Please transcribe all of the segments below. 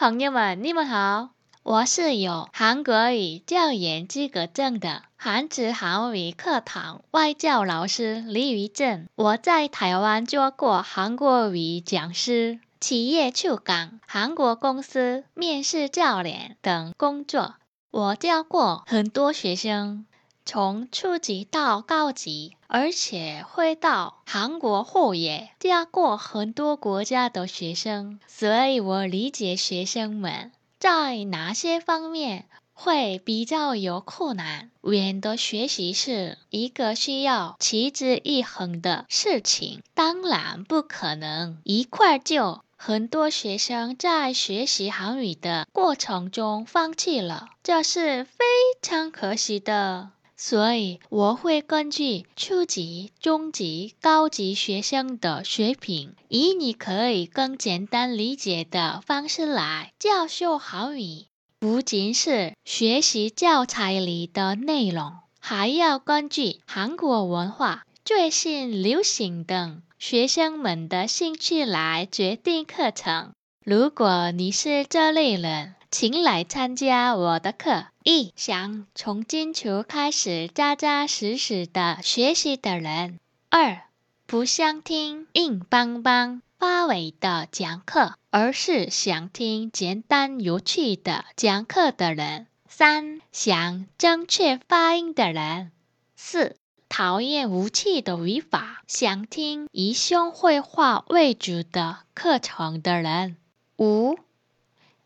朋友们，你们好，我是有韩国语教研资格证的韩职韩语课堂外教老师李于正。我在台湾做过韩国语讲师、企业驻港、韩国公司面试教练等工作。我教过很多学生。从初级到高级，而且会到韩国后也教过很多国家的学生，所以我理解学生们在哪些方面会比较有困难。语言的学习是一个需要持之以恒的事情，当然不可能一块就。很多学生在学习韩语的过程中放弃了，这是非常可惜的。所以我会根据初级、中级、高级学生的水平，以你可以更简单理解的方式来教授韩语。不仅是学习教材里的内容，还要根据韩国文化、最新流行等学生们的兴趣来决定课程。如果你是这类人，请来参加我的课。一想从基础开始扎扎实实的学习的人。二不想听硬邦邦发尾的讲课，而是想听简单有趣的讲课的人。三想正确发音的人。四讨厌无趣的语法，想听以生绘画为主的课程的人。五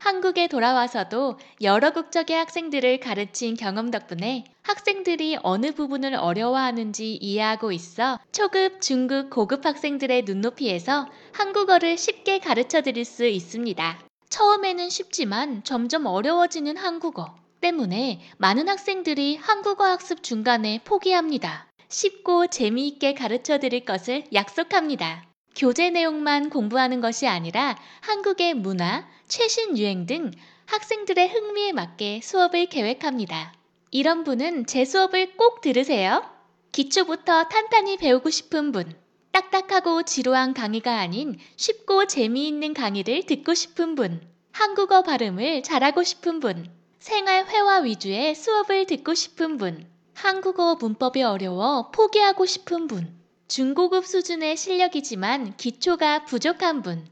한국에 돌아와서도 여러 국적의 학생들을 가르친 경험 덕분에 학생들이 어느 부분을 어려워하는지 이해하고 있어 초급, 중급, 고급 학생들의 눈높이에서 한국어를 쉽게 가르쳐 드릴 수 있습니다. 처음에는 쉽지만 점점 어려워지는 한국어 때문에 많은 학생들이 한국어 학습 중간에 포기합니다. 쉽고 재미있게 가르쳐 드릴 것을 약속합니다. 교재 내용만 공부하는 것이 아니라 한국의 문화, 최신 유행 등 학생들의 흥미에 맞게 수업을 계획합니다. 이런 분은 제 수업을 꼭 들으세요. 기초부터 탄탄히 배우고 싶은 분, 딱딱하고 지루한 강의가 아닌 쉽고 재미있는 강의를 듣고 싶은 분, 한국어 발음을 잘하고 싶은 분, 생활 회화 위주의 수업을 듣고 싶은 분, 한국어 문법이 어려워 포기하고 싶은 분, 중고급 수준의 실력이지만 기초가 부족한 분,